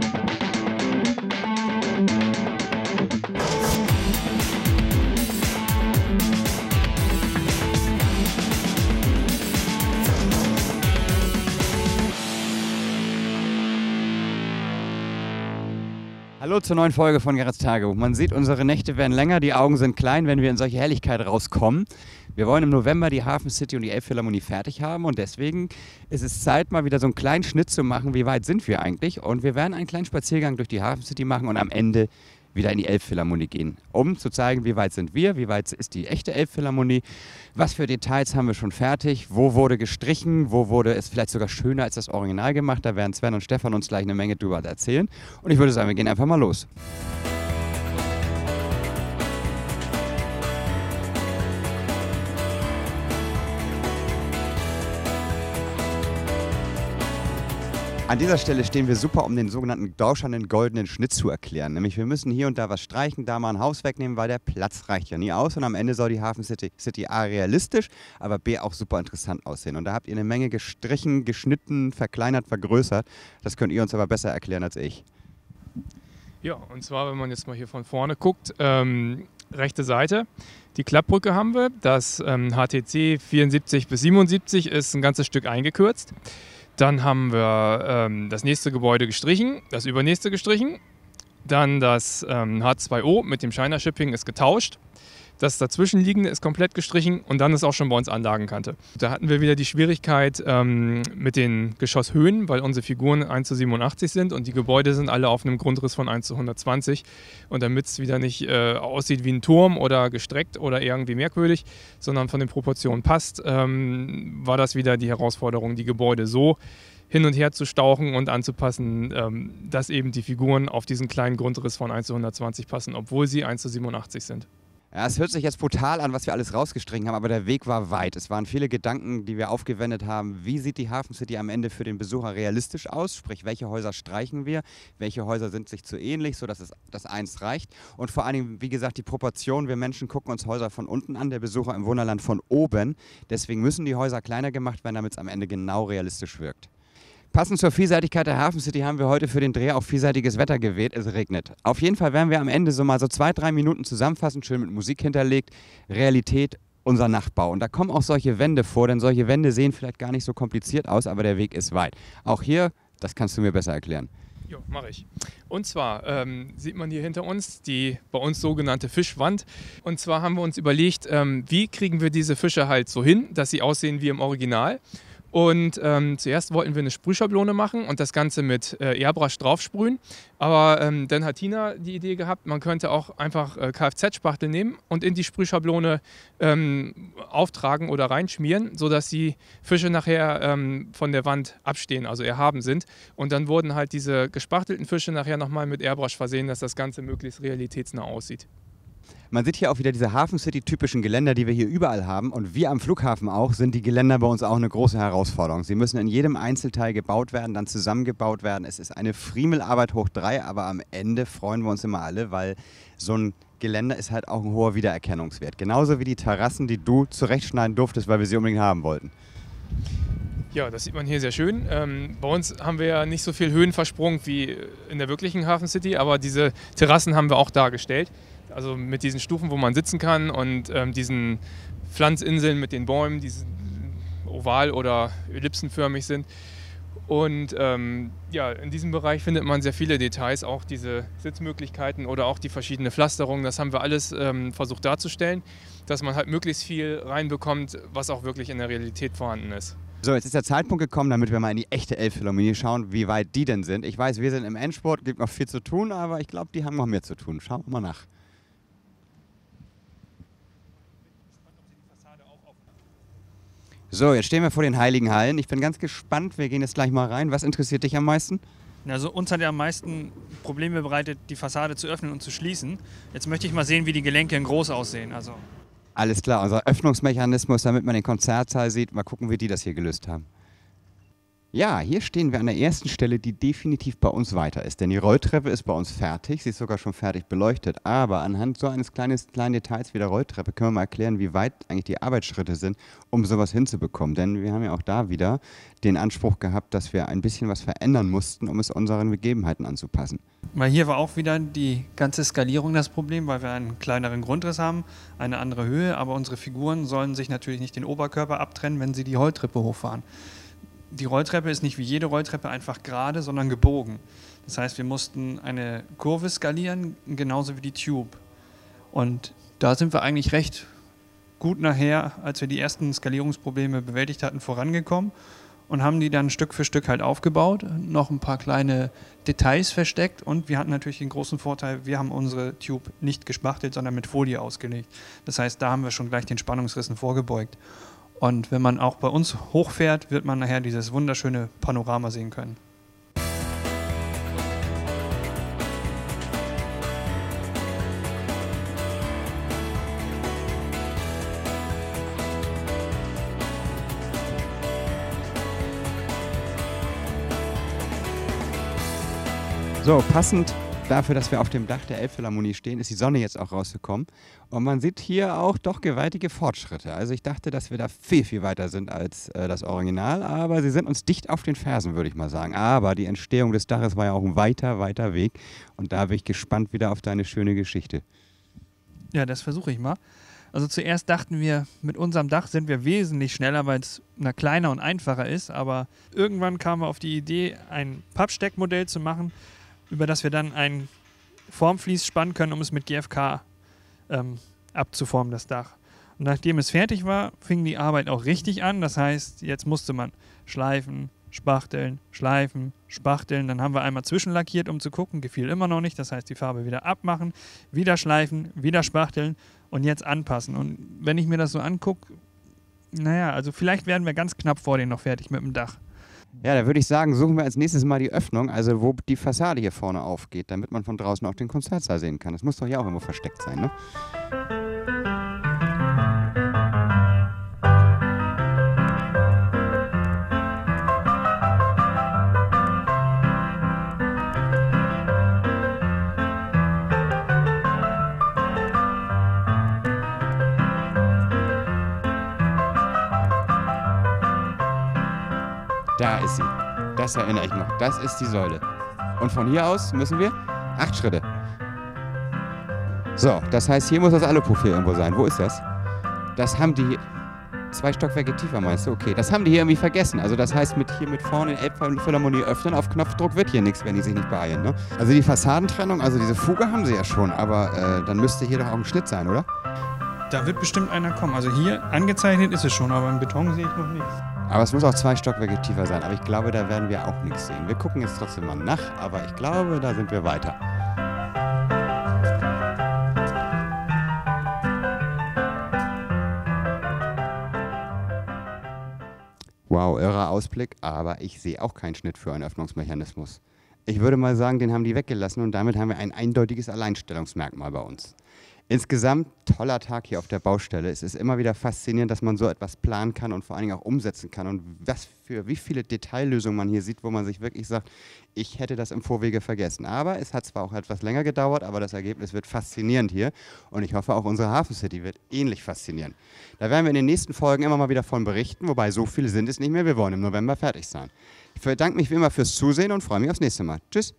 Thank you. Hallo zur neuen Folge von Gerrits Tagebuch. Man sieht, unsere Nächte werden länger, die Augen sind klein, wenn wir in solche Helligkeit rauskommen. Wir wollen im November die Hafen City und die Elbphilharmonie fertig haben und deswegen ist es Zeit, mal wieder so einen kleinen Schnitt zu machen, wie weit sind wir eigentlich. Und wir werden einen kleinen Spaziergang durch die Hafen City machen und am Ende wieder in die Elbphilharmonie gehen, um zu zeigen, wie weit sind wir, wie weit ist die echte Elbphilharmonie, was für Details haben wir schon fertig, wo wurde gestrichen, wo wurde es vielleicht sogar schöner als das Original gemacht. Da werden Sven und Stefan uns gleich eine Menge drüber erzählen. Und ich würde sagen, wir gehen einfach mal los. An dieser Stelle stehen wir super, um den sogenannten Dorschern goldenen Schnitt zu erklären. Nämlich wir müssen hier und da was streichen, da mal ein Haus wegnehmen, weil der Platz reicht ja nie aus. Und am Ende soll die Hafen City, City A realistisch, aber B auch super interessant aussehen. Und da habt ihr eine Menge gestrichen, geschnitten, verkleinert, vergrößert. Das könnt ihr uns aber besser erklären als ich. Ja, und zwar, wenn man jetzt mal hier von vorne guckt, ähm, rechte Seite, die Klappbrücke haben wir. Das ähm, HTC 74 bis 77 ist ein ganzes Stück eingekürzt. Dann haben wir ähm, das nächste Gebäude gestrichen, das übernächste gestrichen. Dann das ähm, H2O mit dem China Shipping ist getauscht. Das dazwischenliegende ist komplett gestrichen und dann ist auch schon bei uns Anlagenkante. Da hatten wir wieder die Schwierigkeit ähm, mit den Geschosshöhen, weil unsere Figuren 1 zu 87 sind und die Gebäude sind alle auf einem Grundriss von 1 zu 120. Und damit es wieder nicht äh, aussieht wie ein Turm oder gestreckt oder irgendwie merkwürdig, sondern von den Proportionen passt, ähm, war das wieder die Herausforderung, die Gebäude so hin und her zu stauchen und anzupassen, ähm, dass eben die Figuren auf diesen kleinen Grundriss von 1 zu 120 passen, obwohl sie 1 zu 87 sind. Ja, es hört sich jetzt brutal an, was wir alles rausgestrichen haben, aber der Weg war weit. Es waren viele Gedanken, die wir aufgewendet haben. Wie sieht die Hafen City am Ende für den Besucher realistisch aus? Sprich, welche Häuser streichen wir? Welche Häuser sind sich zu ähnlich, sodass es das eins reicht? Und vor allen Dingen, wie gesagt, die Proportion. Wir Menschen gucken uns Häuser von unten an, der Besucher im Wunderland von oben. Deswegen müssen die Häuser kleiner gemacht werden, damit es am Ende genau realistisch wirkt. Passend zur Vielseitigkeit der Hafen City haben wir heute für den Dreh auch vielseitiges Wetter gewählt. Es regnet. Auf jeden Fall werden wir am Ende so mal so zwei, drei Minuten zusammenfassen, schön mit Musik hinterlegt. Realität, unser Nachbau. Und da kommen auch solche Wände vor, denn solche Wände sehen vielleicht gar nicht so kompliziert aus, aber der Weg ist weit. Auch hier, das kannst du mir besser erklären. Jo, mache ich. Und zwar ähm, sieht man hier hinter uns die bei uns sogenannte Fischwand. Und zwar haben wir uns überlegt, ähm, wie kriegen wir diese Fische halt so hin, dass sie aussehen wie im Original. Und ähm, zuerst wollten wir eine Sprühschablone machen und das Ganze mit äh, Airbrush draufsprühen. Aber ähm, dann hat Tina die Idee gehabt, man könnte auch einfach äh, Kfz-Spachtel nehmen und in die Sprühschablone ähm, auftragen oder reinschmieren, sodass die Fische nachher ähm, von der Wand abstehen, also erhaben sind. Und dann wurden halt diese gespachtelten Fische nachher nochmal mit Airbrush versehen, dass das Ganze möglichst realitätsnah aussieht. Man sieht hier auch wieder diese Hafen City-typischen Geländer, die wir hier überall haben. Und wir am Flughafen auch, sind die Geländer bei uns auch eine große Herausforderung. Sie müssen in jedem Einzelteil gebaut werden, dann zusammengebaut werden. Es ist eine Friemelarbeit hoch drei, aber am Ende freuen wir uns immer alle, weil so ein Geländer ist halt auch ein hoher Wiedererkennungswert. Genauso wie die Terrassen, die du zurechtschneiden durftest, weil wir sie unbedingt haben wollten. Ja, das sieht man hier sehr schön. Ähm, bei uns haben wir ja nicht so viel Höhenversprung wie in der wirklichen Hafen City, aber diese Terrassen haben wir auch dargestellt. Also mit diesen Stufen, wo man sitzen kann und ähm, diesen Pflanzinseln mit den Bäumen, die oval oder ellipsenförmig sind. Und ähm, ja, in diesem Bereich findet man sehr viele Details, auch diese Sitzmöglichkeiten oder auch die verschiedene Pflasterung. Das haben wir alles ähm, versucht darzustellen, dass man halt möglichst viel reinbekommt, was auch wirklich in der Realität vorhanden ist. So, jetzt ist der Zeitpunkt gekommen, damit wir mal in die echte Elbphilharmonie schauen, wie weit die denn sind. Ich weiß, wir sind im Endsport, gibt noch viel zu tun, aber ich glaube, die haben noch mehr zu tun. Schauen wir mal nach. So, jetzt stehen wir vor den Heiligen Hallen. Ich bin ganz gespannt. Wir gehen jetzt gleich mal rein. Was interessiert dich am meisten? Also uns hat ja am meisten Probleme bereitet, die Fassade zu öffnen und zu schließen. Jetzt möchte ich mal sehen, wie die Gelenke in groß aussehen. Also Alles klar, unser Öffnungsmechanismus, damit man den Konzertsaal sieht. Mal gucken, wie die das hier gelöst haben. Ja, hier stehen wir an der ersten Stelle, die definitiv bei uns weiter ist. Denn die Rolltreppe ist bei uns fertig, sie ist sogar schon fertig beleuchtet. Aber anhand so eines kleines, kleinen Details wie der Rolltreppe können wir mal erklären, wie weit eigentlich die Arbeitsschritte sind, um sowas hinzubekommen. Denn wir haben ja auch da wieder den Anspruch gehabt, dass wir ein bisschen was verändern mussten, um es unseren Gegebenheiten anzupassen. Weil hier war auch wieder die ganze Skalierung das Problem, weil wir einen kleineren Grundriss haben, eine andere Höhe, aber unsere Figuren sollen sich natürlich nicht den Oberkörper abtrennen, wenn sie die Rolltreppe hochfahren die Rolltreppe ist nicht wie jede Rolltreppe einfach gerade, sondern gebogen. Das heißt, wir mussten eine Kurve skalieren, genauso wie die Tube. Und da sind wir eigentlich recht gut nachher, als wir die ersten Skalierungsprobleme bewältigt hatten, vorangekommen und haben die dann Stück für Stück halt aufgebaut, noch ein paar kleine Details versteckt und wir hatten natürlich den großen Vorteil, wir haben unsere Tube nicht gespachtelt, sondern mit Folie ausgelegt. Das heißt, da haben wir schon gleich den Spannungsrissen vorgebeugt. Und wenn man auch bei uns hochfährt, wird man nachher dieses wunderschöne Panorama sehen können. So, passend dafür, dass wir auf dem Dach der Elbphilharmonie stehen, ist die Sonne jetzt auch rausgekommen. Und man sieht hier auch doch gewaltige Fortschritte. Also ich dachte, dass wir da viel, viel weiter sind als äh, das Original, aber sie sind uns dicht auf den Fersen, würde ich mal sagen. Aber die Entstehung des Daches war ja auch ein weiter, weiter Weg. Und da bin ich gespannt wieder auf deine schöne Geschichte. Ja, das versuche ich mal. Also zuerst dachten wir, mit unserem Dach sind wir wesentlich schneller, weil es kleiner und einfacher ist. Aber irgendwann kamen wir auf die Idee, ein Pappsteckmodell zu machen, über das wir dann ein Formflies spannen können, um es mit GFK ähm, abzuformen, das Dach. Und nachdem es fertig war, fing die Arbeit auch richtig an. Das heißt, jetzt musste man schleifen, spachteln, schleifen, spachteln. Dann haben wir einmal zwischenlackiert, um zu gucken, gefiel immer noch nicht. Das heißt, die Farbe wieder abmachen, wieder schleifen, wieder spachteln und jetzt anpassen. Und wenn ich mir das so angucke, naja, also vielleicht werden wir ganz knapp vor denen noch fertig mit dem Dach. Ja, da würde ich sagen, suchen wir als nächstes mal die Öffnung, also wo die Fassade hier vorne aufgeht, damit man von draußen auch den Konzertsaal sehen kann. Das muss doch hier auch irgendwo versteckt sein, ne? Da ist sie. Das erinnere ich noch. Das ist die Säule. Und von hier aus müssen wir acht Schritte. So, das heißt, hier muss das Aluprofil irgendwo sein. Wo ist das? Das haben die zwei Stockwerke tiefer, meinst du? Okay, das haben die hier irgendwie vergessen. Also das heißt, mit hier mit vorne in Elbphilharmonie öffnen, auf Knopfdruck wird hier nichts, wenn die sich nicht beeilen. Ne? Also die Fassadentrennung, also diese Fuge haben sie ja schon, aber äh, dann müsste hier doch auch ein Schnitt sein, oder? Da wird bestimmt einer kommen. Also hier angezeichnet ist es schon, aber im Beton sehe ich noch nichts. Aber es muss auch zwei Stockwerke tiefer sein. Aber ich glaube, da werden wir auch nichts sehen. Wir gucken jetzt trotzdem mal nach, aber ich glaube, da sind wir weiter. Wow, irrer Ausblick, aber ich sehe auch keinen Schnitt für einen Öffnungsmechanismus. Ich würde mal sagen, den haben die weggelassen und damit haben wir ein eindeutiges Alleinstellungsmerkmal bei uns. Insgesamt toller Tag hier auf der Baustelle. Es ist immer wieder faszinierend, dass man so etwas planen kann und vor allen Dingen auch umsetzen kann und was für wie viele Detaillösungen man hier sieht, wo man sich wirklich sagt, ich hätte das im Vorwege vergessen. Aber es hat zwar auch etwas länger gedauert, aber das Ergebnis wird faszinierend hier und ich hoffe auch unsere Hafen City wird ähnlich faszinieren. Da werden wir in den nächsten Folgen immer mal wieder von berichten, wobei so viele sind es nicht mehr. Wir wollen im November fertig sein. Ich bedanke mich wie immer fürs Zusehen und freue mich aufs nächste Mal. Tschüss.